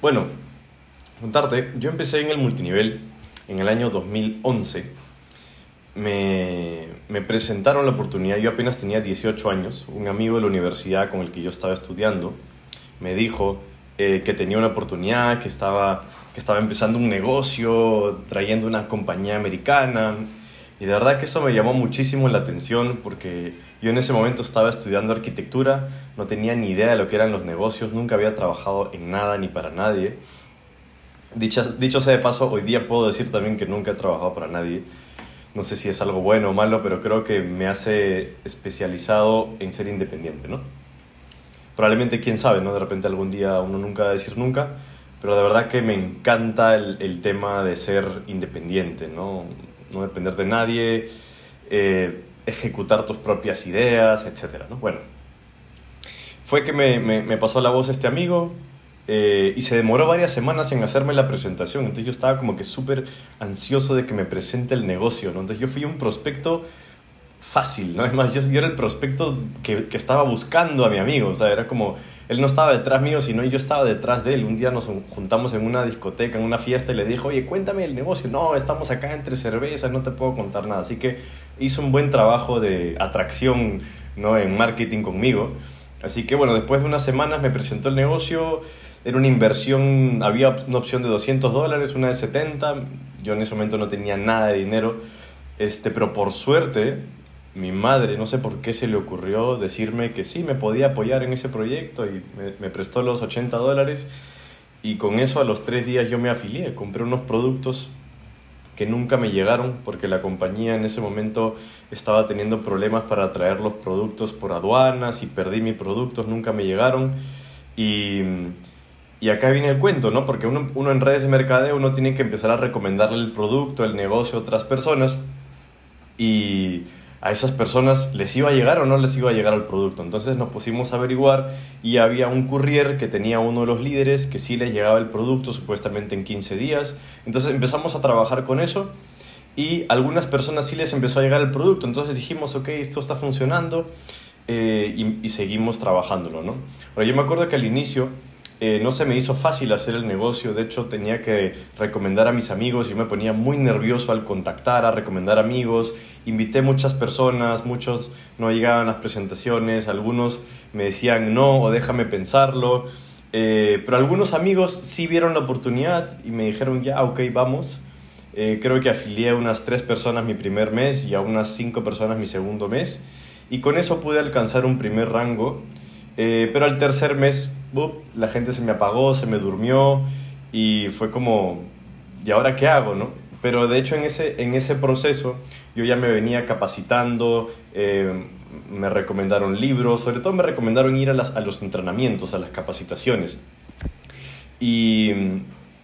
Bueno, contarte, yo empecé en el multinivel en el año 2011. Me, me presentaron la oportunidad, yo apenas tenía 18 años, un amigo de la universidad con el que yo estaba estudiando me dijo eh, que tenía una oportunidad, que estaba, que estaba empezando un negocio, trayendo una compañía americana. Y de verdad que eso me llamó muchísimo la atención porque yo en ese momento estaba estudiando arquitectura, no tenía ni idea de lo que eran los negocios, nunca había trabajado en nada ni para nadie. Dicho, dicho sea de paso, hoy día puedo decir también que nunca he trabajado para nadie. No sé si es algo bueno o malo, pero creo que me hace especializado en ser independiente, ¿no? Probablemente, quién sabe, ¿no? De repente algún día uno nunca va a decir nunca, pero de verdad que me encanta el, el tema de ser independiente, ¿no? No depender de nadie, eh, ejecutar tus propias ideas, etc. ¿no? Bueno, fue que me, me, pasó la voz este amigo eh, y se demoró varias semanas en hacerme la presentación, entonces yo estaba como que súper ansioso de que me presente el negocio. Entonces yo fui un prospecto fácil, ¿no? Es más, yo, yo era el prospecto que, que, estaba buscando a mi amigo, o sea, era como, él no estaba detrás mío, sino yo estaba detrás de él. Un día nos juntamos en una discoteca, en una fiesta, y le dijo, oye, cuéntame el negocio. No, estamos acá entre cervezas, no te puedo contar nada. Así que hizo un buen trabajo de atracción, ¿no? En marketing conmigo. Así que bueno, después de unas semanas me presentó el negocio, era una inversión, había una opción de 200 dólares, una de 70, yo en ese momento no tenía nada de dinero, este, pero por suerte mi madre, no sé por qué se le ocurrió decirme que sí, me podía apoyar en ese proyecto y me, prestó los 80 dólares y con eso a los tres días yo me afilié, compré unos productos que nunca me llegaron porque la compañía en ese momento estaba teniendo problemas para traer los productos por aduanas y perdí mis productos, nunca me llegaron y, y acá viene el cuento, ¿no? Porque uno, uno en redes de mercadeo uno tiene que empezar a recomendarle el producto, el negocio a otras personas y a esas personas les iba a llegar o no les iba a llegar el producto. Entonces nos pusimos a averiguar y había un courier que tenía uno de los líderes que sí les llegaba el producto supuestamente en 15 días. Entonces empezamos a trabajar con eso y algunas personas sí les empezó a llegar el producto. Entonces dijimos, ok, esto está funcionando eh, y, y, seguimos trabajándolo, ¿no? Pero yo me acuerdo que al inicio eh, no se me hizo fácil hacer el negocio, de hecho tenía que recomendar a mis amigos, yo me ponía muy nervioso al contactar, a recomendar amigos, invité muchas personas, muchos no llegaban a las presentaciones, algunos me decían no o déjame pensarlo, eh, pero algunos amigos sí vieron la oportunidad y me dijeron ya, ok, vamos. Eh, creo que afilié a unas tres personas mi primer mes y a unas cinco personas mi segundo mes. Y con eso pude alcanzar un primer rango, pero al tercer mes la gente se me apagó, se me durmió y fue como, ¿y ahora qué hago? No? Pero de hecho en ese, en ese proceso yo ya me venía capacitando, eh, me recomendaron libros, sobre todo me recomendaron ir a, las, a los entrenamientos, a las capacitaciones. Y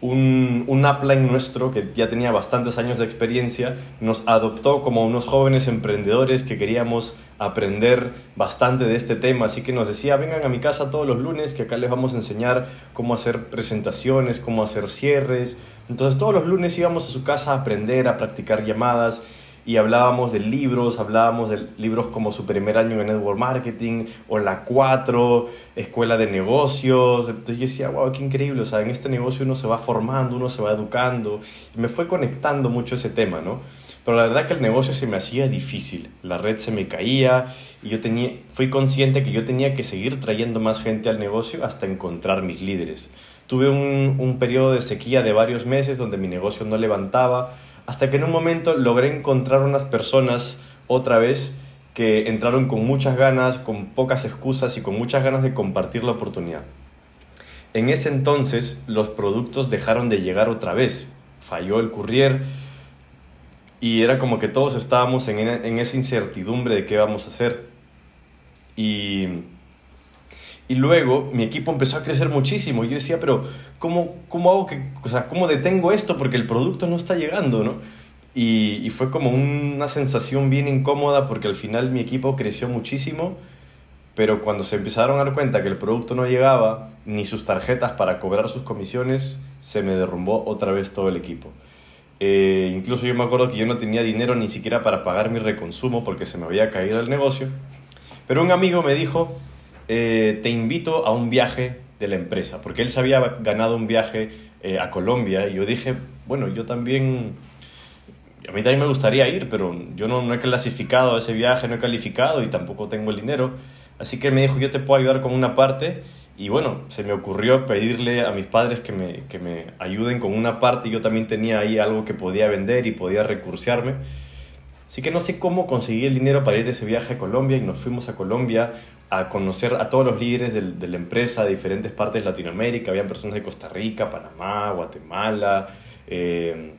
un, un upline nuestro que ya tenía bastantes años de experiencia nos adoptó como unos jóvenes emprendedores que queríamos aprender bastante de este tema, así que nos decía, vengan a mi casa todos los lunes que acá les vamos a enseñar cómo hacer presentaciones, cómo hacer cierres. Entonces todos los lunes íbamos a su casa a aprender, a practicar llamadas y hablábamos de libros, hablábamos de libros como su primer año en Network Marketing o la 4, Escuela de Negocios. Entonces yo decía, wow, qué increíble, o sea, en este negocio uno se va formando, uno se va educando y me fue conectando mucho ese tema, ¿no? Pero la verdad que el negocio se me hacía difícil, la red se me caía y yo tenía, fui consciente que yo tenía que seguir trayendo más gente al negocio hasta encontrar mis líderes. Tuve un, un periodo de sequía de varios meses donde mi negocio no levantaba, hasta que en un momento logré encontrar unas personas otra vez que entraron con muchas ganas, con pocas excusas y con muchas ganas de compartir la oportunidad. En ese entonces los productos dejaron de llegar otra vez. Falló el courier y era como que todos estábamos en, en esa incertidumbre de qué vamos a hacer. Y y luego mi equipo empezó a crecer muchísimo. Y yo decía, pero ¿cómo, cómo hago que, o sea, cómo detengo esto? Porque el producto no está llegando, ¿no? Y, y, fue como una sensación bien incómoda porque al final mi equipo creció muchísimo, pero cuando se empezaron a dar cuenta que el producto no llegaba, ni sus tarjetas para cobrar sus comisiones, se me derrumbó otra vez todo el equipo. Eh, incluso yo me acuerdo que yo no tenía dinero ni siquiera para pagar mi reconsumo porque se me había caído el negocio. Pero un amigo me dijo, eh, te invito a un viaje de la empresa, porque él se había ganado un viaje eh, a Colombia y yo dije, bueno, yo también, a mí también me gustaría ir, pero yo no, no he clasificado ese viaje, no he calificado y tampoco tengo el dinero. Así que me dijo, yo te puedo ayudar con una parte y bueno, se me ocurrió pedirle a mis padres que me, que me ayuden con una parte. Yo también tenía ahí algo que podía vender y podía recursearme. Así que no sé cómo conseguí el dinero para ir a ese viaje a Colombia y nos fuimos a Colombia a conocer a todos los líderes de, la empresa de diferentes partes de Latinoamérica. Habían personas de Costa Rica, Panamá, Guatemala, eh,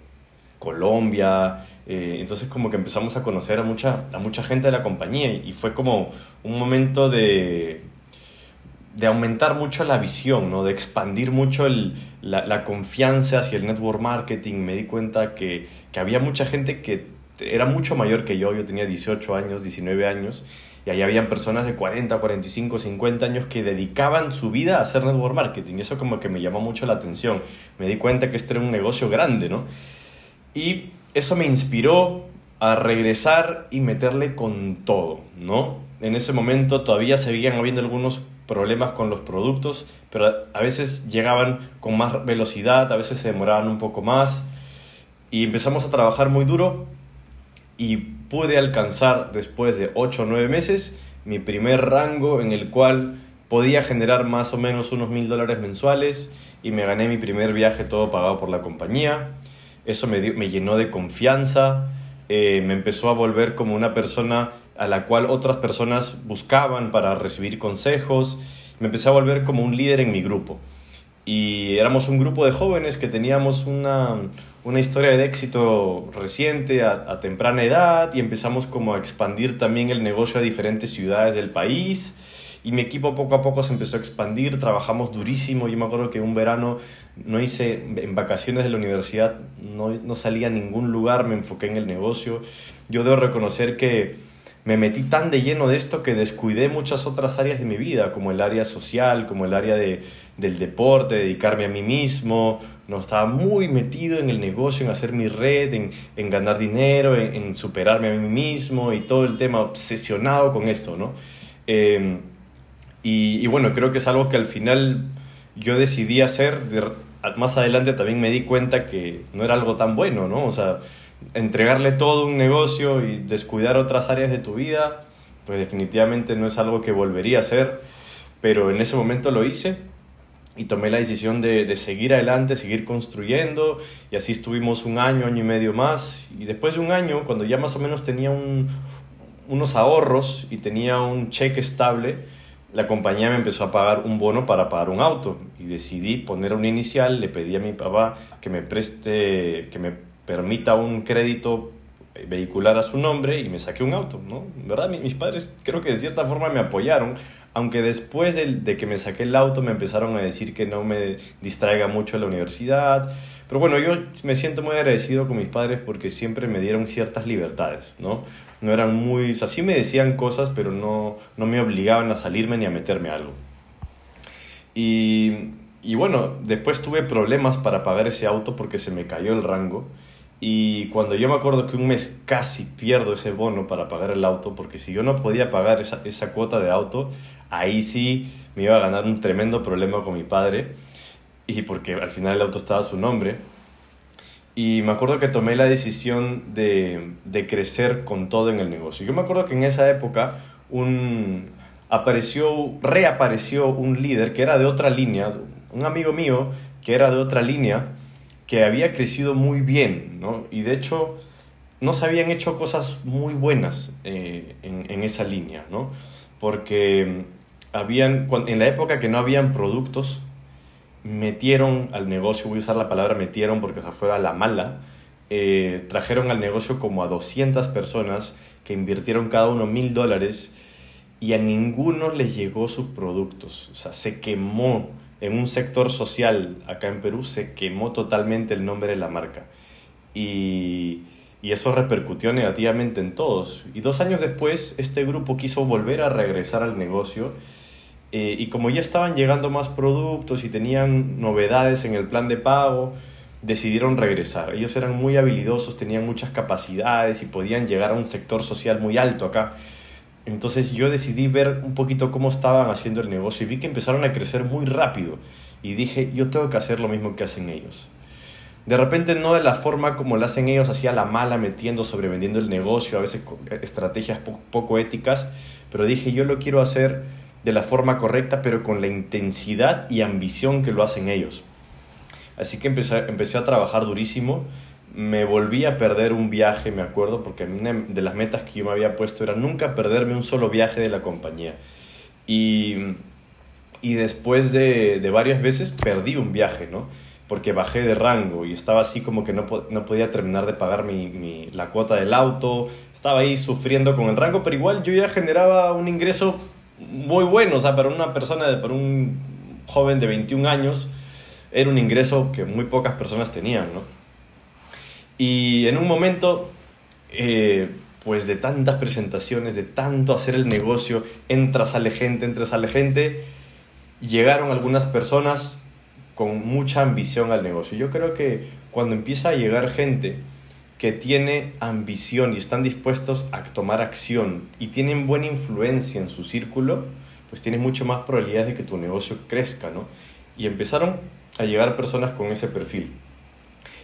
Colombia. Eh, entonces como que empezamos a conocer a mucha, a mucha gente de la compañía y fue como un momento de, de aumentar mucho la visión, ¿no? de expandir mucho el, la, la, confianza hacia el network marketing. Me di cuenta que, que, había mucha gente que era mucho mayor que yo, yo tenía 18 años, 19 años, y ahí habían personas de 40, 45, 50 años que dedicaban su vida a hacer network marketing. Y eso como que me llamó mucho la atención. Me di cuenta que este era un negocio grande, ¿no? Y eso me inspiró a regresar y meterle con todo, ¿no? En ese momento todavía seguían habiendo algunos problemas con los productos, pero a veces llegaban con más velocidad, a veces se demoraban un poco más y empezamos a trabajar muy duro y pude alcanzar después de 8 o 9 meses mi primer rango en el cual podía generar más o menos unos mil dólares mensuales y me gané mi primer viaje todo pagado por la compañía. Eso me, me llenó de confianza, eh, me empezó a volver como una persona a la cual otras personas buscaban para recibir consejos. Me empecé a volver como un líder en mi grupo. Y éramos un grupo de jóvenes que teníamos una, una historia de éxito reciente a, a, temprana edad y empezamos como a expandir también el negocio a diferentes ciudades del país. Y mi equipo poco a poco se empezó a expandir, trabajamos durísimo, yo me acuerdo que un verano no hice, en vacaciones de la universidad no, no salía a ningún lugar, me enfoqué en el negocio, yo debo reconocer que me metí tan de lleno de esto que descuidé muchas otras áreas de mi vida, como el área social, como el área de, del deporte, dedicarme a mí mismo. No estaba muy metido en el negocio, en hacer mi red, en, en ganar dinero, en, superarme a mí mismo y todo el tema obsesionado con esto, ¿no? Eh, y, y, bueno, creo que es algo que al final yo decidí hacer. Más adelante también me di cuenta que no era algo tan bueno, ¿no? O sea, entregarle todo un negocio y descuidar otras áreas de tu vida, pues definitivamente no es algo que volvería a hacer. Pero en ese momento lo hice y tomé la decisión de, de seguir adelante, seguir construyendo. Y así estuvimos un año, año y medio más. Y después de un año, cuando ya más o menos tenía un, unos ahorros y tenía un cheque estable, la compañía me empezó a pagar un bono para pagar un auto y decidí poner una inicial, le pedí a mi papá que me preste, que me permita un crédito vehicular a su nombre y me saqué un auto, ¿no? ¿Verdad? Mis padres creo que de cierta forma me apoyaron, aunque después de, de que me saqué el auto me empezaron a decir que no me distraiga mucho la universidad, pero bueno, yo me siento muy agradecido con mis padres porque siempre me dieron ciertas libertades, ¿no? No eran muy... O sea, sí me decían cosas, pero no, no me obligaban a salirme ni a meterme a algo. Y, y bueno, después tuve problemas para pagar ese auto porque se me cayó el rango. Y cuando yo me acuerdo que un mes casi pierdo ese bono para pagar el auto, porque si yo no podía pagar esa, esa cuota de auto, ahí sí me iba a ganar un tremendo problema con mi padre y porque al final el auto estaba a su nombre. Y me acuerdo que tomé la decisión de, de, crecer con todo en el negocio. Yo me acuerdo que en esa época un, apareció, reapareció un líder que era de otra línea, un amigo mío que era de otra línea, que había crecido muy bien, ¿no? Y de hecho no se habían hecho cosas muy buenas eh, en, en, esa línea, ¿no? Porque habían, en la época que no habían productos, metieron al negocio, voy a usar la palabra metieron porque se fue a la mala, eh, trajeron al negocio como a 200 personas que invirtieron cada uno mil dólares y a ninguno les llegó sus productos. O sea, se quemó en un sector social acá en Perú, se quemó totalmente el nombre de la marca. Y, y eso repercutió negativamente en todos. Y dos años después, este grupo quiso volver a regresar al negocio eh, y como ya estaban llegando más productos y tenían novedades en el plan de pago, decidieron regresar. Ellos eran muy habilidosos, tenían muchas capacidades y podían llegar a un sector social muy alto acá. Entonces yo decidí ver un poquito cómo estaban haciendo el negocio y vi que empezaron a crecer muy rápido. Y dije, yo tengo que hacer lo mismo que hacen ellos. De repente no de la forma como lo hacen ellos, así a la mala, metiendo, sobrevendiendo el negocio, a veces estrategias poco éticas, pero dije, yo lo quiero hacer de la forma correcta, pero con la intensidad y ambición que lo hacen ellos. Así que empecé, empecé a trabajar durísimo. Me volví a perder un viaje, me acuerdo, porque una de las metas que yo me había puesto era nunca perderme un solo viaje de la compañía. Y, y después de, de varias veces perdí un viaje, ¿no? porque bajé de rango y estaba así como que no, no podía terminar de pagar mi, mi, la cuota del auto, estaba ahí sufriendo con el rango, pero igual yo ya generaba un ingreso muy bueno, o sea, para una persona, para un joven de 21 años, era un ingreso que muy pocas personas tenían, ¿no? Y en un momento, eh, pues de tantas presentaciones, de tanto hacer el negocio, entra, sale gente, entra, sale gente, llegaron algunas personas con mucha ambición al negocio. Yo creo que cuando empieza a llegar gente que tiene ambición y están dispuestos a tomar acción y tienen buena influencia en su círculo, pues tienes mucho más probabilidades de que tu negocio crezca, ¿no? Y empezaron a llegar personas con ese perfil.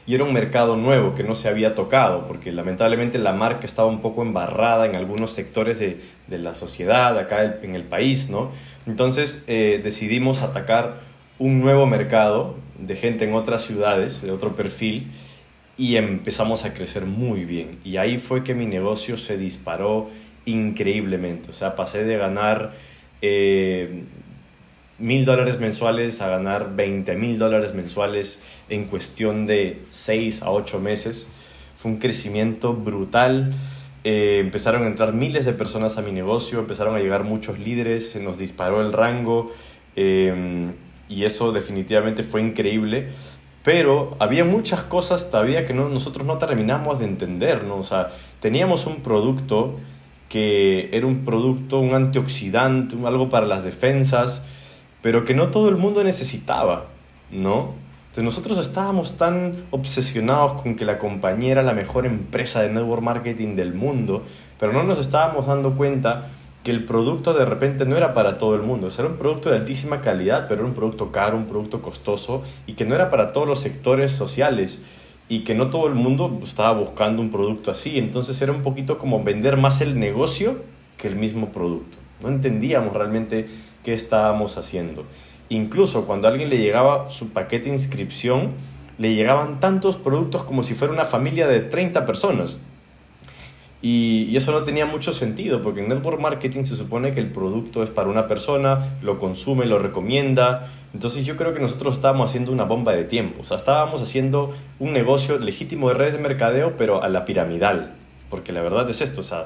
Y era un mercado nuevo que no se había tocado, porque lamentablemente la marca estaba un poco embarrada en algunos sectores de, de la sociedad acá en el país, ¿no? Entonces eh, decidimos atacar un nuevo mercado de gente en otras ciudades, de otro perfil, y empezamos a crecer muy bien. Y ahí fue que mi negocio se disparó increíblemente. O sea, pasé de ganar eh, mil dólares mensuales a ganar 20 mil dólares mensuales en cuestión de 6 a 8 meses. Fue un crecimiento brutal. Eh, empezaron a entrar miles de personas a mi negocio, empezaron a llegar muchos líderes, se nos disparó el rango eh, y eso definitivamente fue increíble. Pero había muchas cosas todavía que no, nosotros no terminamos de entender, ¿no? O sea, teníamos un producto que era un producto, un antioxidante, algo para las defensas, pero que no todo el mundo necesitaba, ¿no? Entonces nosotros estábamos tan obsesionados con que la compañía era la mejor empresa de network marketing del mundo, pero no nos estábamos dando cuenta que el producto de repente no era para todo el mundo, era un producto de altísima calidad, pero era un producto caro, un producto costoso y que no era para todos los sectores sociales y que no todo el mundo estaba buscando un producto así, entonces era un poquito como vender más el negocio que el mismo producto. No entendíamos realmente qué estábamos haciendo. Incluso cuando a alguien le llegaba su paquete de inscripción, le llegaban tantos productos como si fuera una familia de 30 personas. Y, eso no tenía mucho sentido, porque en network marketing se supone que el producto es para una persona, lo consume, lo recomienda. Entonces yo creo que nosotros estábamos haciendo una bomba de tiempo. O sea, estábamos haciendo un negocio legítimo de redes de mercadeo, pero a la piramidal. Porque la verdad es esto, o sea,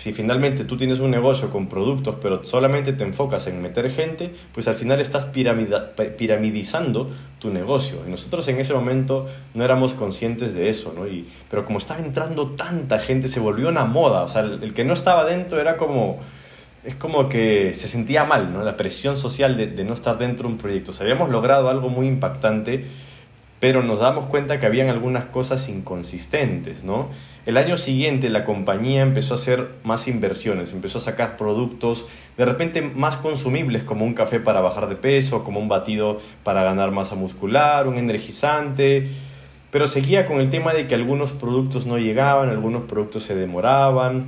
si finalmente tú tienes un negocio con productos, pero solamente te enfocas en meter gente, pues al final estás piramidizando tu negocio. Y nosotros en ese momento no éramos conscientes de eso, ¿no? Y, pero como estaba entrando tanta gente, se volvió una moda. O sea, el, que no estaba dentro era como... Es como que se sentía mal, ¿no? La presión social de, no estar dentro de un proyecto. O habíamos logrado algo muy impactante, pero nos damos cuenta que habían algunas cosas inconsistentes, ¿no? El año siguiente la compañía empezó a hacer más inversiones, empezó a sacar productos de repente más consumibles como un café para bajar de peso, como un batido para ganar masa muscular, un energizante, pero seguía con el tema de que algunos productos no llegaban, algunos productos se demoraban.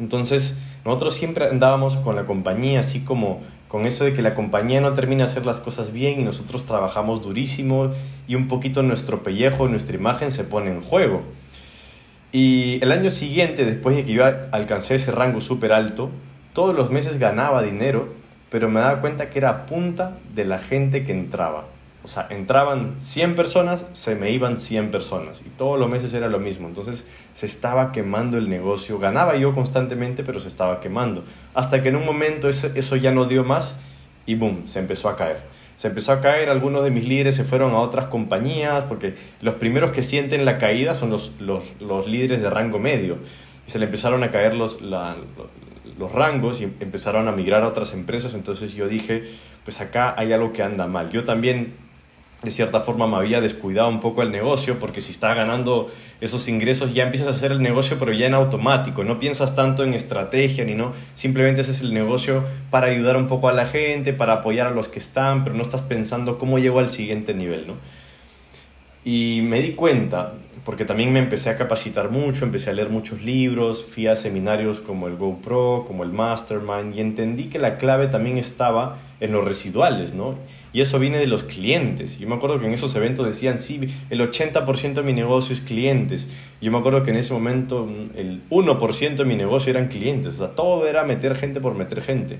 Entonces, nosotros siempre andábamos con la compañía así como con eso de que la compañía no termina de hacer las cosas bien y nosotros trabajamos durísimo y un poquito nuestro pellejo, nuestra imagen se pone en juego. Y el año siguiente, después de que yo alcancé ese rango súper alto, todos los meses ganaba dinero, pero me daba cuenta que era punta de la gente que entraba. O sea, entraban 100 personas, se me iban 100 personas. Y todos los meses era lo mismo. Entonces se estaba quemando el negocio. Ganaba yo constantemente, pero se estaba quemando. Hasta que en un momento eso, eso ya no dio más y boom, se empezó a caer. Se empezó a caer, algunos de mis líderes se fueron a otras compañías, porque los primeros que sienten la caída son los, los, los líderes de rango medio. Y se le empezaron a caer los, la, los rangos y empezaron a migrar a otras empresas. Entonces yo dije, pues acá hay algo que anda mal. Yo también de cierta forma me había descuidado un poco el negocio, porque si estaba ganando esos ingresos ya empiezas a hacer el negocio, pero ya en automático, no piensas tanto en estrategia ni no, simplemente haces el negocio para ayudar un poco a la gente, para apoyar a los que están, pero no estás pensando cómo llego al siguiente nivel, ¿no? Y me di cuenta, porque también me empecé a capacitar mucho, empecé a leer muchos libros, fui a seminarios como el GoPro, como el Mastermind, y entendí que la clave también estaba en los residuales, ¿no? Y eso viene de los clientes. Yo me acuerdo que en esos eventos decían, sí, el 80% de mi negocio es clientes. Yo me acuerdo que en ese momento mm, el 1% de mi negocio eran clientes. O sea, todo era meter gente por meter gente.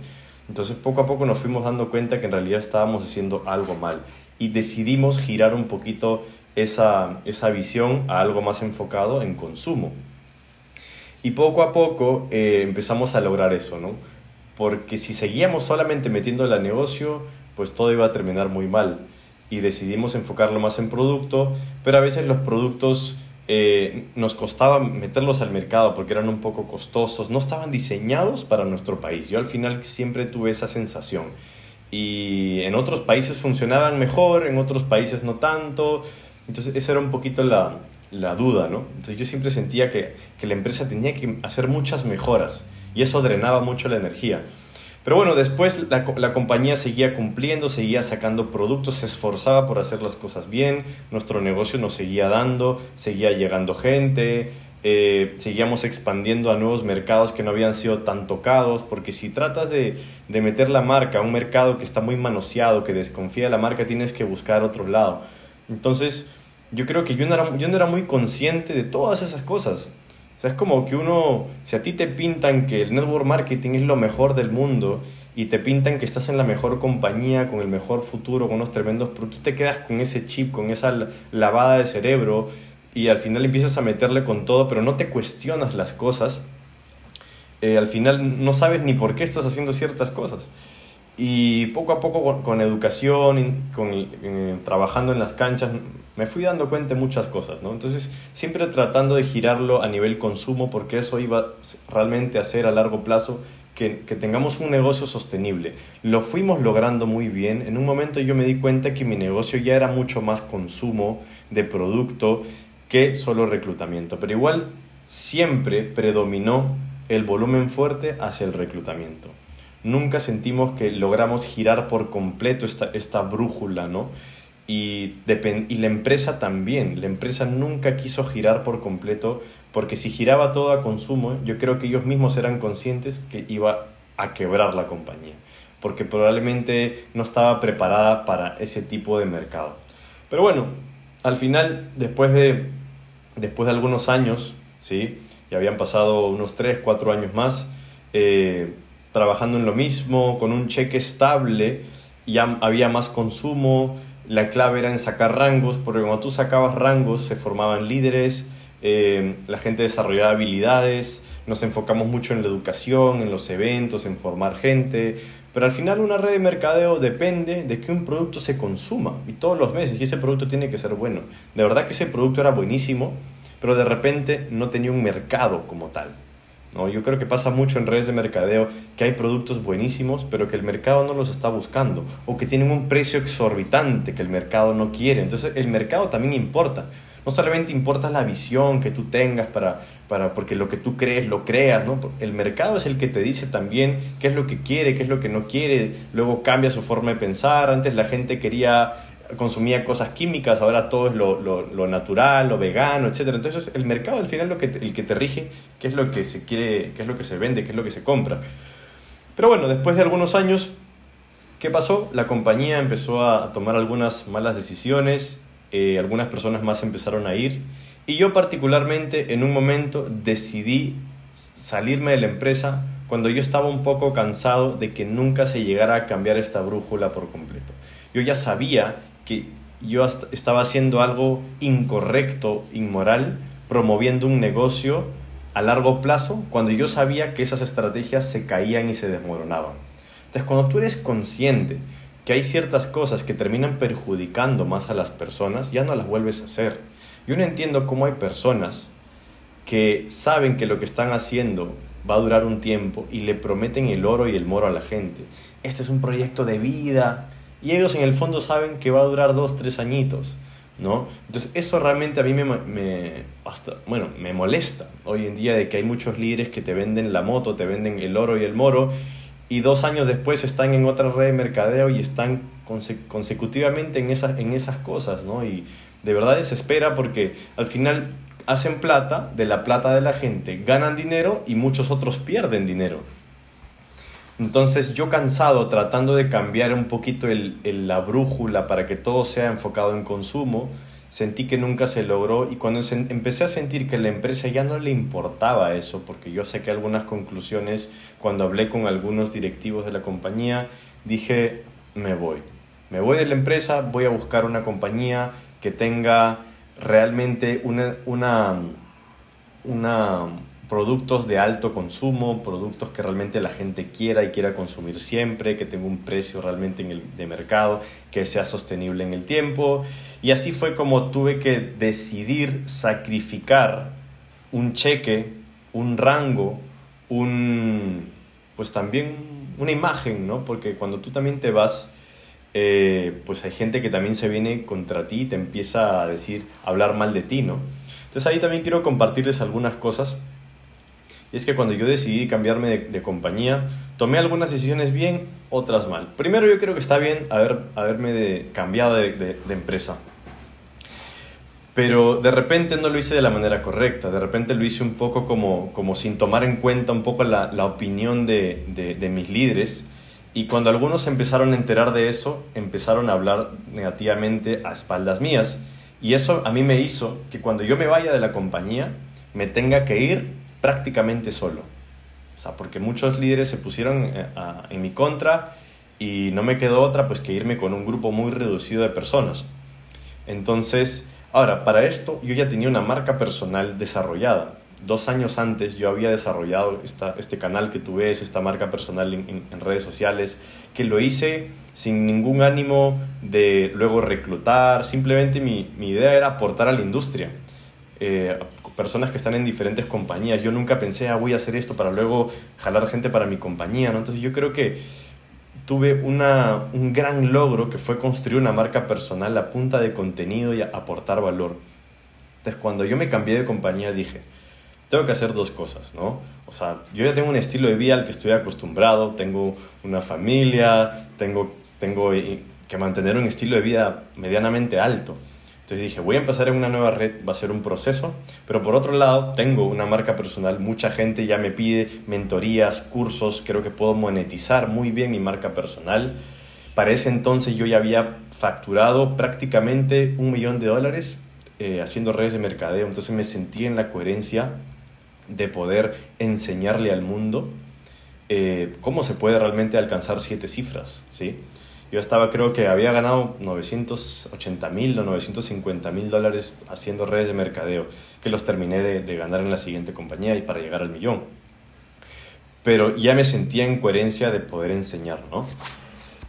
Entonces poco a poco nos fuimos dando cuenta que en realidad estábamos haciendo algo mal. Y decidimos girar un poquito esa, esa visión a algo más enfocado en consumo. Y poco a poco eh, empezamos a lograr eso, ¿no? Porque si seguíamos solamente metiendo al negocio, pues todo iba a terminar muy mal. Y decidimos enfocarlo más en producto, pero a veces los productos eh, nos costaba meterlos al mercado porque eran un poco costosos, no estaban diseñados para nuestro país. Yo al final siempre tuve esa sensación. Y en otros países funcionaban mejor, en otros países no tanto. Entonces esa era un poquito la, la duda, ¿no? Entonces yo siempre sentía que, que la empresa tenía que hacer muchas mejoras y eso drenaba mucho la energía. Pero bueno, después la, la, compañía seguía cumpliendo, seguía sacando productos, se esforzaba por hacer las cosas bien, nuestro negocio nos seguía dando, seguía llegando gente, eh, seguíamos expandiendo a nuevos mercados que no habían sido tan tocados, porque si tratas de, de, meter la marca a un mercado que está muy manoseado, que desconfía de la marca, tienes que buscar otro lado. Entonces, yo creo que yo no era, yo no era muy consciente de todas esas cosas es como que uno, si a ti te pintan que el network marketing es lo mejor del mundo y te pintan que estás en la mejor compañía, con el mejor futuro, con unos tremendos pero tú te quedas con ese chip, con esa lavada de cerebro y al final empiezas a meterle con todo, pero no te cuestionas las cosas. Eh, al final no sabes ni por qué estás haciendo ciertas cosas. Y poco a poco con, educación, con, eh, trabajando en las canchas, me fui dando cuenta de muchas cosas, ¿no? Entonces, siempre tratando de girarlo a nivel consumo, porque eso iba realmente a hacer a largo plazo que, que, tengamos un negocio sostenible. Lo fuimos logrando muy bien. En un momento yo me di cuenta que mi negocio ya era mucho más consumo de producto que solo reclutamiento. Pero igual siempre predominó el volumen fuerte hacia el reclutamiento. Nunca sentimos que logramos girar por completo esta, esta brújula, ¿no? Y, y la empresa también, la empresa nunca quiso girar por completo porque si giraba todo a consumo, yo creo que ellos mismos eran conscientes que iba a quebrar la compañía, porque probablemente no estaba preparada para ese tipo de mercado. Pero bueno, al final, después de, después de algunos años, ¿sí? ya habían pasado unos 3, 4 años más, eh, trabajando en lo mismo, con un cheque estable, ya había más consumo, la clave era en sacar rangos, porque cuando tú sacabas rangos se formaban líderes, eh, la gente desarrollaba habilidades, nos enfocamos mucho en la educación, en los eventos, en formar gente, pero al final una red de mercadeo depende de que un producto se consuma y todos los meses y ese producto tiene que ser bueno. De verdad que ese producto era buenísimo, pero de repente no tenía un mercado como tal. ¿No? Yo creo que pasa mucho en redes de mercadeo que hay productos buenísimos, pero que el mercado no los está buscando, o que tienen un precio exorbitante que el mercado no quiere. Entonces el mercado también importa. No solamente importa la visión que tú tengas para, para, porque lo que tú crees lo creas, ¿no? El mercado es el que te dice también qué es lo que quiere, qué es lo que no quiere, luego cambia su forma de pensar. Antes la gente quería consumía cosas químicas, ahora todo es lo, lo, natural, lo vegano, etc. Entonces el mercado al final lo que el que te rige, qué es lo que se quiere, qué es lo que se vende, qué es lo que se compra. Pero bueno, después de algunos años, ¿qué pasó? La compañía empezó a tomar algunas malas decisiones, eh, algunas personas más empezaron a ir y yo particularmente en un momento decidí salirme de la empresa cuando yo estaba un poco cansado de que nunca se llegara a cambiar esta brújula por completo. Yo ya sabía que yo estaba haciendo algo incorrecto, inmoral, promoviendo un negocio a largo plazo cuando yo sabía que esas estrategias se caían y se desmoronaban. Entonces, cuando tú eres consciente que hay ciertas cosas que terminan perjudicando más a las personas, ya no las vuelves a hacer. Yo no entiendo cómo hay personas que saben que lo que están haciendo va a durar un tiempo y le prometen el oro y el moro a la gente. Este es un proyecto de vida, y ellos en el fondo saben que va a durar dos, tres añitos. ¿no? Entonces eso realmente a mí me, me, hasta, bueno, me molesta hoy en día de que hay muchos líderes que te venden la moto, te venden el oro y el moro y dos años después están en otra red de mercadeo y están consecutivamente en esas, en esas cosas, ¿no? Y de verdad desespera porque al final hacen plata de la plata de la gente, ganan dinero y muchos otros pierden dinero. Entonces yo cansado tratando de cambiar un poquito el, la brújula para que todo sea enfocado en consumo, sentí que nunca se logró y cuando empecé a sentir que la empresa ya no le importaba eso, porque yo saqué algunas conclusiones cuando hablé con algunos directivos de la compañía, dije, me voy. Me voy de la empresa, voy a buscar una compañía que tenga realmente una, una, una productos de alto consumo, productos que realmente la gente quiera y quiera consumir siempre, que tenga un precio realmente en el, de mercado, que sea sostenible en el tiempo. Y así fue como tuve que decidir sacrificar un cheque, un rango, un, pues también una imagen, ¿no? Porque cuando tú también te vas, eh, pues hay gente que también se viene contra ti y te empieza a decir, a hablar mal de ti, ¿no? Entonces ahí también quiero compartirles algunas cosas y es que cuando yo decidí cambiarme de, compañía, tomé algunas decisiones bien, otras mal. Primero yo creo que está bien haber, haberme cambiado de, empresa. Pero de repente no lo hice de la manera correcta, de repente lo hice un poco como, como sin tomar en cuenta un poco la, la opinión de, de mis líderes. Y cuando algunos empezaron a enterar de eso, empezaron a hablar negativamente a espaldas mías. Y eso a mí me hizo que cuando yo me vaya de la compañía, me tenga que ir prácticamente solo. O sea, porque muchos líderes se pusieron eh, en mi contra y no me quedó otra pues que irme con un grupo muy reducido de personas. Entonces, ahora, para esto yo ya tenía una marca personal desarrollada. Dos años antes yo había desarrollado esta, este canal que tú ves, esta marca personal en, redes sociales, que lo hice sin ningún ánimo de luego reclutar, simplemente mi, mi idea era aportar a la industria. Eh, personas que están en diferentes compañías. Yo nunca pensé, ah, voy a hacer esto para luego jalar gente para mi compañía, ¿no? Entonces yo creo que tuve una, un gran logro que fue construir una marca personal a punta de contenido y aportar valor. Entonces cuando yo me cambié de compañía dije, tengo que hacer dos cosas, ¿no? O sea, yo ya tengo un estilo de vida al que estoy acostumbrado, tengo una familia, tengo, tengo que mantener un estilo de vida medianamente alto. Entonces dije, voy a empezar en una nueva red, va a ser un proceso, pero por otro lado tengo una marca personal, mucha gente ya me pide mentorías, cursos, creo que puedo monetizar muy bien mi marca personal. Para ese entonces yo ya había facturado prácticamente un millón de dólares eh, haciendo redes de mercadeo, entonces me sentí en la coherencia de poder enseñarle al mundo eh, cómo se puede realmente alcanzar siete cifras, ¿sí? Yo estaba, creo que había ganado 980 mil o 950 mil dólares haciendo redes de mercadeo, que los terminé de, ganar en la siguiente compañía y para llegar al millón. Pero ya me sentía en coherencia de poder enseñar, ¿no?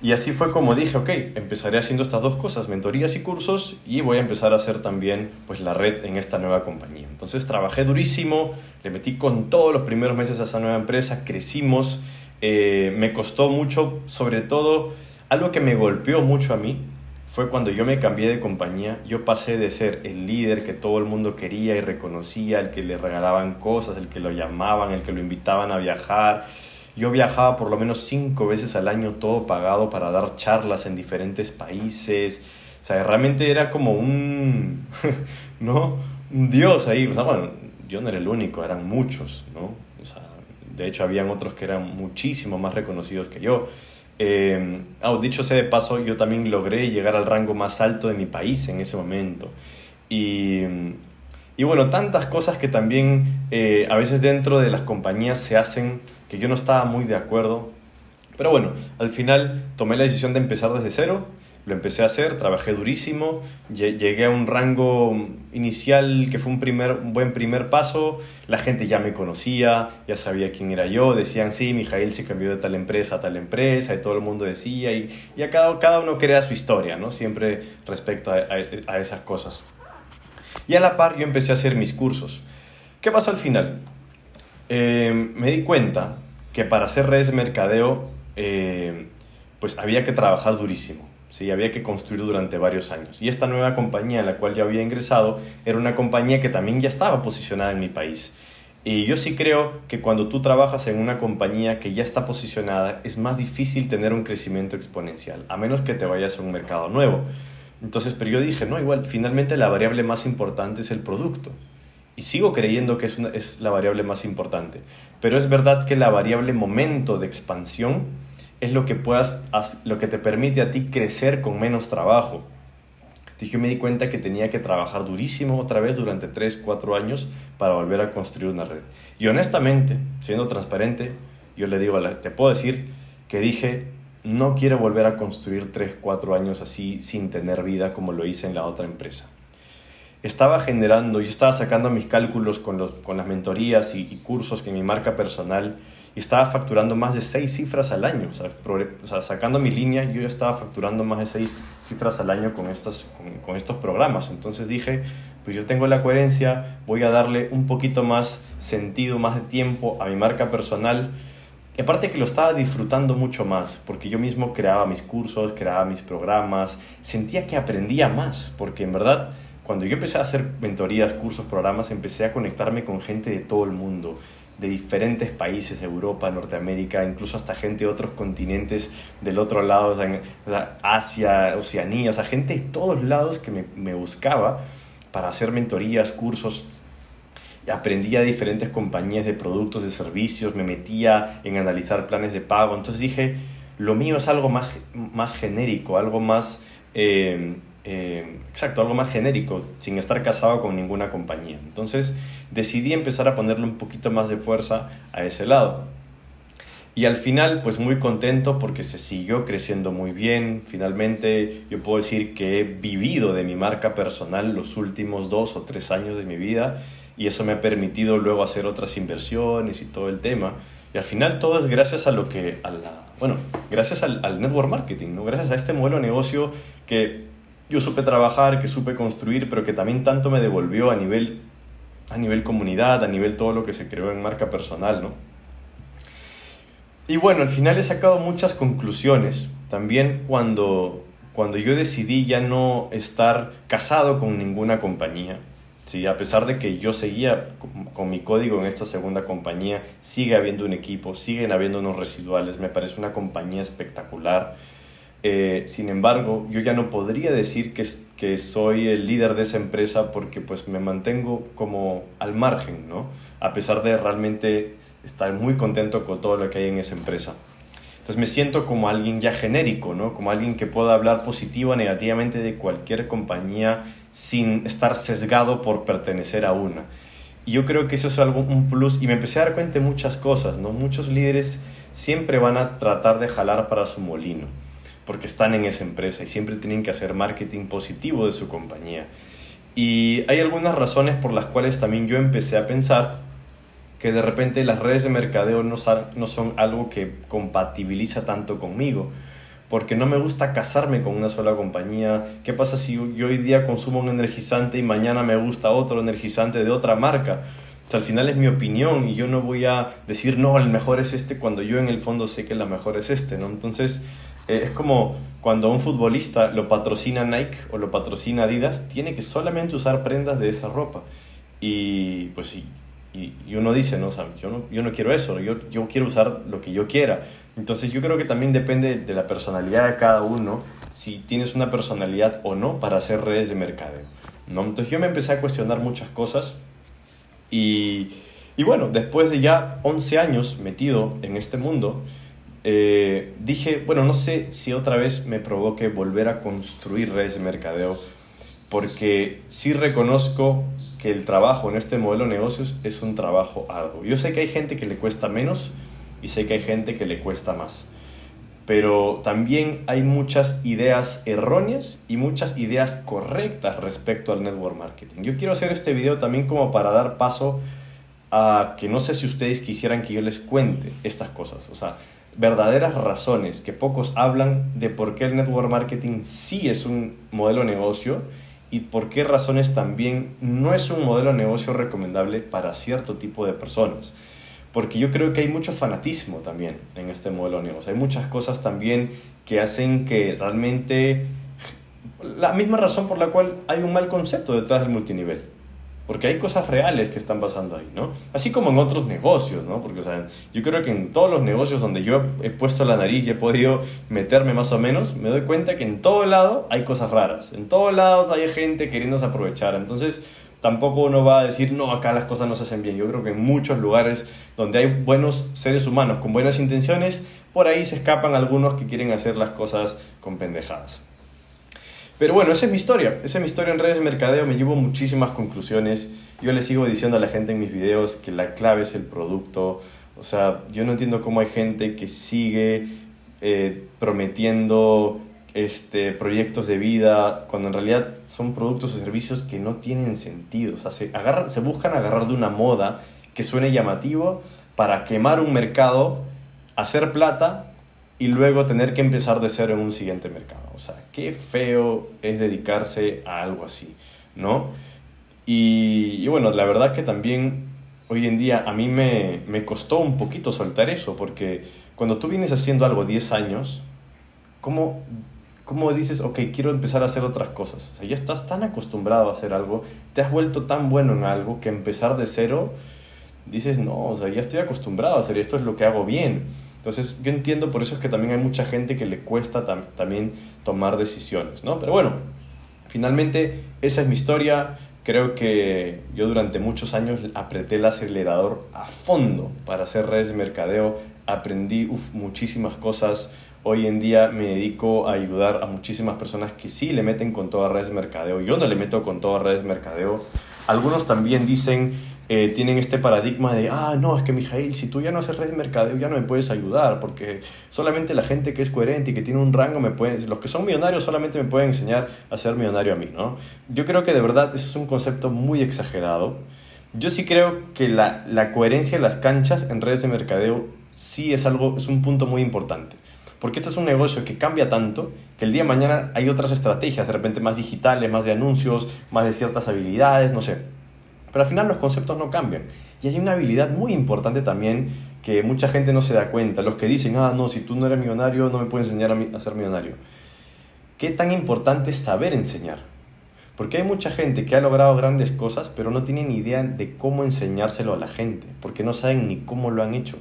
Y así fue como dije, ok, empezaré haciendo estas dos cosas, mentorías y cursos, y voy a empezar a hacer también pues, la red en esta nueva compañía. Entonces trabajé durísimo, le metí con todos los primeros meses a esa nueva empresa, crecimos, eh, me costó mucho, sobre todo algo que me golpeó mucho a mí fue cuando yo me cambié de compañía, yo pasé de ser el líder que todo el mundo quería y reconocía, el que le regalaban cosas, el que lo llamaban, el que lo invitaban a viajar. Yo viajaba por lo menos cinco veces al año todo pagado para dar charlas en diferentes países. O sea, realmente era como un, ¿no? Un dios ahí. O sea, bueno, yo no era el único, eran muchos, ¿no? O sea, de hecho, habían otros que eran muchísimo más reconocidos que yo. Eh, oh, dicho sea de paso, yo también logré llegar al rango más alto de mi país en ese momento. Y, y bueno, tantas cosas que también eh, a veces dentro de las compañías se hacen que yo no estaba muy de acuerdo. Pero bueno, al final tomé la decisión de empezar desde cero lo empecé a hacer, trabajé durísimo, llegué a un rango inicial que fue un, primer, un buen primer paso, la gente ya me conocía, ya sabía quién era yo, decían, sí, Mijail se cambió de tal empresa a tal empresa, y todo el mundo decía, y, y cada, cada uno crea su historia, ¿no? Siempre respecto a, a, esas cosas. Y a la par yo empecé a hacer mis cursos. ¿Qué pasó al final? Eh, me di cuenta que para hacer redes de mercadeo, eh, pues había que trabajar durísimo. ¿Sí? había que construir durante varios años. Y esta nueva compañía en la cual yo había ingresado era una compañía que también ya estaba posicionada en mi país. Y yo sí creo que cuando tú trabajas en una compañía que ya está posicionada, es más difícil tener un crecimiento exponencial, a menos que te vayas a un mercado nuevo. Entonces, pero yo dije, no, igual, finalmente la variable más importante es el producto. Y sigo creyendo que es, es la variable más importante. Pero es verdad que la variable momento de expansión es lo que, puedas, lo que te permite a ti crecer con menos trabajo. Entonces yo me di cuenta que tenía que trabajar durísimo otra vez durante 3, 4 años para volver a construir una red. Y honestamente, siendo transparente, yo le digo, te puedo decir que dije, no quiero volver a construir 3, 4 años así sin tener vida como lo hice en la otra empresa. Estaba generando, yo estaba sacando mis cálculos con, los, con las mentorías y, y cursos que mi marca personal y estaba facturando más de seis cifras al año. O sea, sacando mi línea, yo ya estaba facturando más de seis cifras al año con, estas, con, estos programas. Entonces dije, pues yo tengo la coherencia, voy a darle un poquito más sentido, más de tiempo a mi marca personal. Y aparte que lo estaba disfrutando mucho más, porque yo mismo creaba mis cursos, creaba mis programas, sentía que aprendía más, porque en verdad cuando yo empecé a hacer mentorías, cursos, programas, empecé a conectarme con gente de todo el mundo de diferentes países, Europa, Norteamérica, incluso hasta gente de otros continentes del otro lado, Asia, Oceanía, o sea, gente de todos lados que me, me buscaba para hacer mentorías, cursos. Aprendía de diferentes compañías de productos, de servicios, me metía en analizar planes de pago. Entonces dije, lo mío es algo más, más genérico, algo más... Eh, eh, exacto, algo más genérico, sin estar casado con ninguna compañía. Entonces decidí empezar a ponerle un poquito más de fuerza a ese lado. Y al final, pues muy contento porque se siguió creciendo muy bien. Finalmente, yo puedo decir que he vivido de mi marca personal los últimos dos o tres años de mi vida y eso me ha permitido luego hacer otras inversiones y todo el tema. Y al final todo es gracias a lo que, a la, bueno, gracias al, al network marketing, ¿no? gracias a este modelo de negocio que yo supe trabajar, que supe construir, pero que también tanto me devolvió a nivel, a nivel comunidad, a nivel todo lo que se creó en marca personal, ¿no? Y bueno, al final he sacado muchas conclusiones. También cuando, cuando yo decidí ya no estar casado con ninguna compañía, ¿sí? a pesar de que yo seguía con, con, mi código en esta segunda compañía, sigue habiendo un equipo, siguen habiendo unos residuales, me parece una compañía espectacular eh, sin embargo, yo ya no podría decir que, que soy el líder de esa empresa porque pues me mantengo como al margen, ¿no? A pesar de realmente estar muy contento con todo lo que hay en esa empresa. Entonces me siento como alguien ya genérico, ¿no? Como alguien que pueda hablar positivo o negativamente de cualquier compañía sin estar sesgado por pertenecer a una. Y yo creo que eso es algo, un plus. Y me empecé a dar cuenta de muchas cosas, ¿no? Muchos líderes siempre van a tratar de jalar para su molino porque están en esa empresa y siempre tienen que hacer marketing positivo de su compañía. Y hay algunas razones por las cuales también yo empecé a pensar que de repente las redes de mercadeo no son algo que compatibiliza tanto conmigo, porque no me gusta casarme con una sola compañía. ¿Qué pasa si yo hoy día consumo un energizante y mañana me gusta otro energizante de otra marca? al final es mi opinión y yo no voy a decir, no, el mejor es este cuando yo en el fondo sé que la mejor es este, ¿no? Entonces, es como cuando un futbolista lo patrocina Nike o lo patrocina Adidas, tiene que solamente usar prendas de esa ropa. Y pues sí, y, uno dice, no, yo no, yo no quiero eso, yo, yo quiero usar lo que yo quiera. Entonces yo creo que también depende de la personalidad de cada uno, si tienes una personalidad o no para hacer redes de mercadeo. ¿no? Entonces yo me empecé a cuestionar muchas cosas y, y bueno, después de ya 11 años metido en este mundo, eh, dije, bueno, no sé si otra vez me provoque volver a construir redes de mercadeo, porque sí reconozco que el trabajo en este modelo de negocios es un trabajo arduo. Yo sé que hay gente que le cuesta menos y sé que hay gente que le cuesta más, pero también hay muchas ideas erróneas y muchas ideas correctas respecto al network marketing. Yo quiero hacer este video también como para dar paso a que no sé si ustedes quisieran que yo les cuente estas cosas, o sea, verdaderas razones que pocos hablan de por qué el network marketing sí es un modelo de negocio y por qué razones también no es un modelo de negocio recomendable para cierto tipo de personas. porque yo creo que hay mucho fanatismo también en este modelo de negocio. Hay muchas cosas también que hacen que realmente... La misma razón por la cual hay un mal concepto detrás del multinivel. Porque hay cosas reales que están pasando ahí, ¿no? Así como en otros negocios, ¿no? Porque, o sea, yo creo que en todos los negocios donde yo he puesto la nariz y he podido meterme más o menos, me doy cuenta que en todo lado hay cosas raras. En todos lados hay gente queriéndose aprovechar. Entonces, tampoco uno va a decir, no, acá las cosas no se hacen bien. Yo creo que en muchos lugares donde hay buenos seres humanos con buenas intenciones, por ahí se escapan algunos que quieren hacer las cosas con pendejadas. Pero bueno, esa es mi historia. Esa es mi historia en redes de mercadeo. Me llevo muchísimas conclusiones. Yo le sigo diciendo a la gente en mis videos que la clave es el producto. O sea, yo no entiendo cómo hay gente que sigue eh, prometiendo este, proyectos de vida cuando en realidad son productos o servicios que no tienen sentido. O sea, se, agarran, se buscan agarrar de una moda que suene llamativo para quemar un mercado, hacer plata y luego tener que empezar de cero en un siguiente mercado. O sea, qué feo es dedicarse a algo así, ¿no? Y, bueno, la verdad que también hoy en día a mí me, me, costó un poquito soltar eso, porque cuando tú vienes haciendo algo 10 años, ¿cómo, ¿cómo dices, ok, quiero empezar a hacer otras cosas? O sea, ya estás tan acostumbrado a hacer algo, te has vuelto tan bueno en algo que empezar de cero, dices, no, o sea, ya estoy acostumbrado a hacer esto, es lo que hago bien. Entonces yo entiendo, por eso es que también hay mucha gente que le cuesta también tomar decisiones, ¿no? Pero bueno, finalmente esa es mi historia. Creo que yo durante muchos años apreté el acelerador a fondo para hacer redes de mercadeo. Aprendí muchísimas cosas. Hoy en día me dedico a ayudar a muchísimas personas que sí le meten con todas redes de mercadeo. Yo no le meto con todas redes de mercadeo. Algunos también dicen eh, tienen este paradigma de, ah, no, es que Mijail, si tú ya no haces red de mercadeo, ya no me puedes ayudar, porque solamente la gente que es coherente y que tiene un rango me pueden, los que son millonarios solamente me pueden enseñar a ser millonario a mí, ¿no? Yo creo que de verdad eso es un concepto muy exagerado. Yo sí creo que la, la coherencia de las canchas en redes de mercadeo sí es algo, es un punto muy importante. Porque esto es un negocio que cambia tanto que el día de mañana hay otras estrategias, de repente más digitales, más de anuncios, más de ciertas habilidades, no sé pero al final los conceptos no cambian. Y hay una habilidad muy importante también que mucha gente no se da cuenta. Los que dicen, ah, no, si tú no eres millonario, no me puedes enseñar a, ser millonario. ¿Qué tan importante es saber enseñar? Porque hay mucha gente que ha logrado grandes cosas, pero no tiene ni idea de cómo enseñárselo a la gente, porque no saben ni cómo lo han hecho.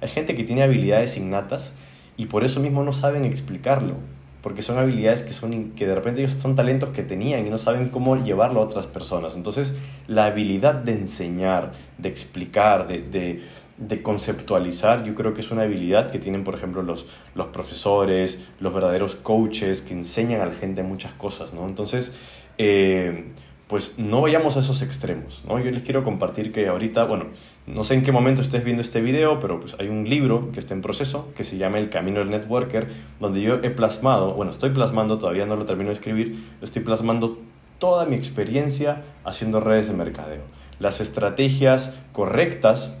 Hay gente que tiene habilidades innatas y por eso mismo no saben explicarlo porque son habilidades que, son, que de repente ellos son talentos que tenían y no saben cómo llevarlo a otras personas. Entonces, la habilidad de enseñar, de explicar, de, de, de conceptualizar, yo creo que es una habilidad que tienen, por ejemplo, los, los profesores, los verdaderos coaches que enseñan a la gente muchas cosas, ¿no? Entonces, eh, pues no vayamos a esos extremos, ¿no? Yo les quiero compartir que ahorita, bueno, no sé en qué momento estés viendo este video, pero pues hay un libro que está en proceso que se llama El Camino del Networker, donde yo he plasmado, bueno, estoy plasmando, todavía no lo termino de escribir, estoy plasmando toda mi experiencia haciendo redes de mercadeo, las estrategias correctas,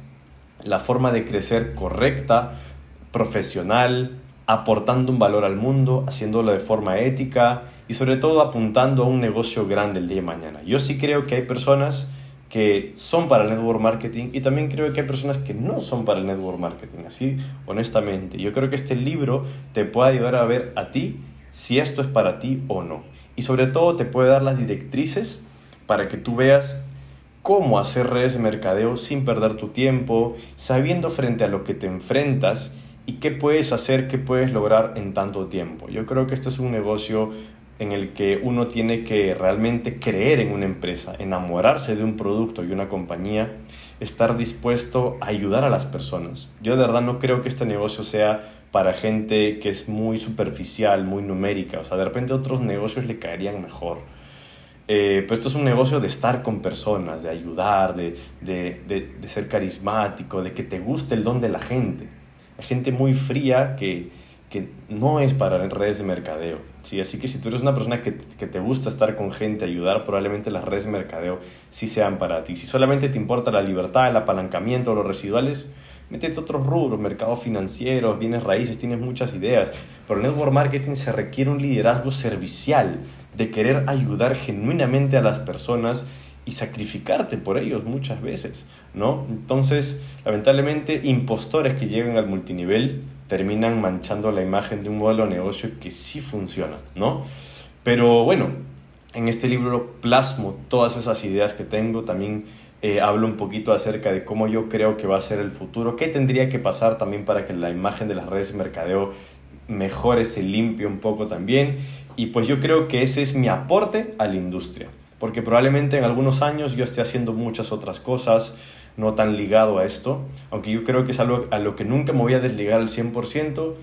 la forma de crecer correcta, profesional, aportando un valor al mundo, haciéndolo de forma ética y sobre todo apuntando a un negocio grande el día de mañana. Yo sí creo que hay personas que son para el network marketing y también creo que hay personas que no son para el network marketing, así honestamente. Yo creo que este libro te puede ayudar a ver a ti si esto es para ti o no. Y sobre todo te puede dar las directrices para que tú veas cómo hacer redes de mercadeo sin perder tu tiempo, sabiendo frente a lo que te enfrentas y qué puedes hacer, qué puedes lograr en tanto tiempo. Yo creo que este es un negocio en el que uno tiene que realmente creer en una empresa, enamorarse de un producto y una compañía, estar dispuesto a ayudar a las personas. Yo de verdad no creo que este negocio sea para gente que es muy superficial, muy numérica, o sea, de repente otros negocios le caerían mejor. Eh, pero esto es un negocio de estar con personas, de ayudar, de, de, de ser carismático, de que te guste el don de la gente gente muy fría que, que no es para redes de mercadeo. ¿sí? Así que si tú eres una persona que, que, te gusta estar con gente, ayudar, probablemente las redes de mercadeo sí sean para ti. Si solamente te importa la libertad, el apalancamiento, los residuales, métete otros rubros, mercados financieros, bienes raíces, tienes muchas ideas. Pero en network marketing se requiere un liderazgo servicial, de querer ayudar genuinamente a las personas y sacrificarte por ellos muchas veces, ¿no? Entonces, lamentablemente, impostores que llegan al multinivel terminan manchando la imagen de un modelo de negocio que sí funciona, ¿no? Pero bueno, en este libro plasmo todas esas ideas que tengo, también eh, hablo un poquito acerca de cómo yo creo que va a ser el futuro, qué tendría que pasar también para que la imagen de las redes de mercadeo mejore, se limpie un poco también. Y pues yo creo que ese es mi aporte a la industria porque probablemente en algunos años yo esté haciendo muchas otras cosas, no tan ligado a esto, aunque yo creo que es algo a lo que nunca me voy a desligar al 100%,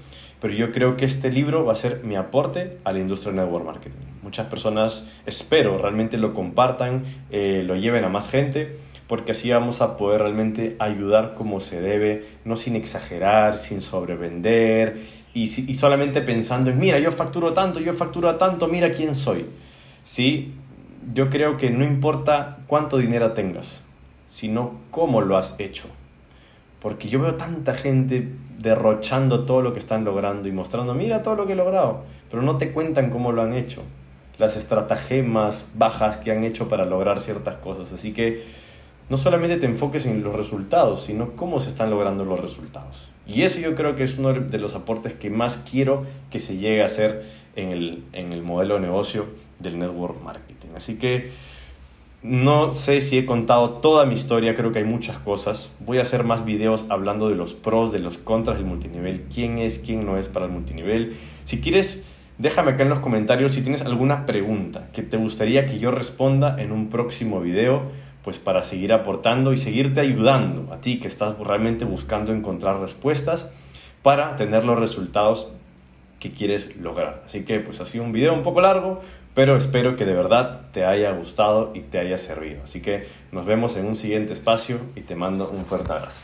pero yo creo que este libro va a ser mi aporte a la industria del network marketing. Muchas personas, espero, realmente lo compartan, eh, lo lleven a más gente, porque así vamos a poder realmente ayudar como se debe, no sin exagerar, sin sobrevender y, y solamente pensando en, mira, yo facturo tanto, yo facturo tanto, mira quién soy. Sí, yo creo que no importa cuánto dinero tengas, sino cómo lo has hecho. Porque yo veo tanta gente derrochando todo lo que están logrando y mostrando, mira todo lo que he logrado, pero no te cuentan cómo lo han hecho, las estratagemas bajas que han hecho para lograr ciertas cosas. Así que no solamente te enfoques en los resultados, sino cómo se están logrando los resultados. Y eso yo creo que es uno de los aportes que más quiero que se llegue a hacer en el, en el modelo de negocio del network marketing. Así que no sé si he contado toda mi historia, creo que hay muchas cosas. Voy a hacer más videos hablando de los pros, de los contras del multinivel, quién es, quién no es para el multinivel. Si quieres, déjame acá en los comentarios si tienes alguna pregunta que te gustaría que yo responda en un próximo video, pues para seguir aportando y seguirte ayudando a ti que estás realmente buscando encontrar respuestas para tener los resultados que quieres lograr. Así que pues ha sido un video un poco largo, pero espero que de verdad te haya gustado y te haya servido. Así que nos vemos en un siguiente espacio y te mando un fuerte abrazo.